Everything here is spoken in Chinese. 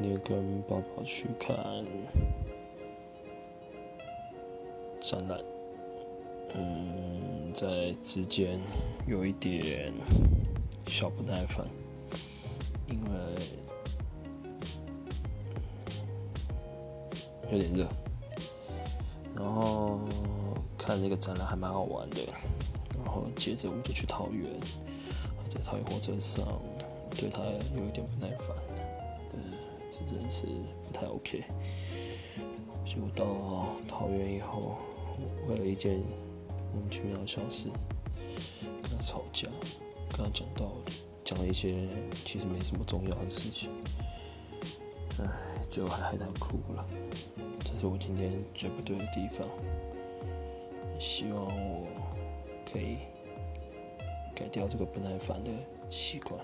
今天跟爸爸去看展览，嗯，在之间有一点小不耐烦，因为有点热，然后看这个展览还蛮好玩的，然后接着我们就去桃园，在桃园火车上对他有一点不耐烦。真的是不太 OK。就到桃园以后，为了一件莫名其妙的小事跟他吵架，跟他讲道理讲了一些其实没什么重要的事情，唉，最后还害他哭了。这是我今天最不对的地方。希望我可以改掉这个不耐烦的习惯。